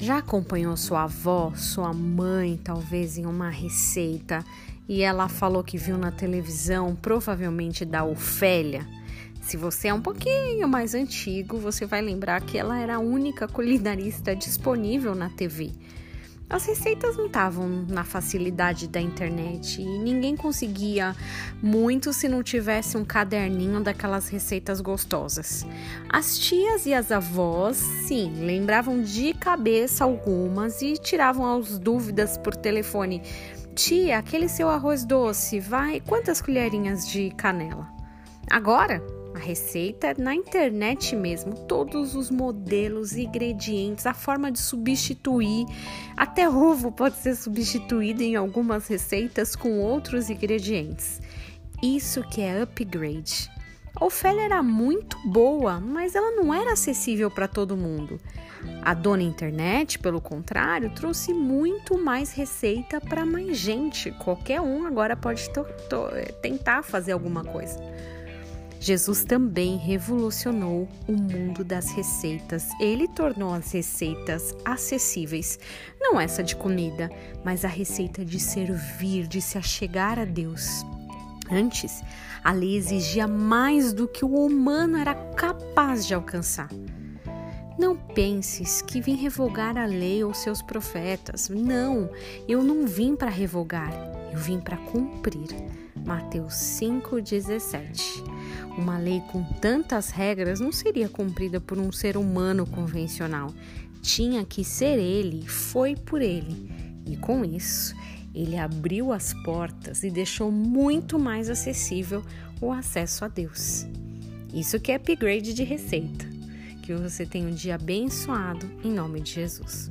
Já acompanhou sua avó, sua mãe, talvez em uma receita e ela falou que viu na televisão, provavelmente da Ofélia? Se você é um pouquinho mais antigo, você vai lembrar que ela era a única culinarista disponível na TV. As receitas não estavam na facilidade da internet e ninguém conseguia muito se não tivesse um caderninho daquelas receitas gostosas. As tias e as avós, sim, lembravam de cabeça algumas e tiravam as dúvidas por telefone. Tia, aquele seu arroz doce, vai quantas colherinhas de canela? Agora, a receita na internet mesmo, todos os modelos, ingredientes, a forma de substituir, até ovo pode ser substituído em algumas receitas com outros ingredientes. Isso que é upgrade. A Ofélia era muito boa, mas ela não era acessível para todo mundo. A dona internet, pelo contrário, trouxe muito mais receita para mais gente. Qualquer um agora pode tentar fazer alguma coisa. Jesus também revolucionou o mundo das receitas. Ele tornou as receitas acessíveis. Não essa de comida, mas a receita de servir, de se achegar a Deus. Antes, a lei exigia mais do que o humano era capaz de alcançar. Não penses que vim revogar a lei ou seus profetas. Não, eu não vim para revogar, eu vim para cumprir. Mateus 5,17. Uma lei com tantas regras não seria cumprida por um ser humano convencional. Tinha que ser ele, foi por ele. E com isso, ele abriu as portas e deixou muito mais acessível o acesso a Deus. Isso que é upgrade de receita. Que você tenha um dia abençoado em nome de Jesus.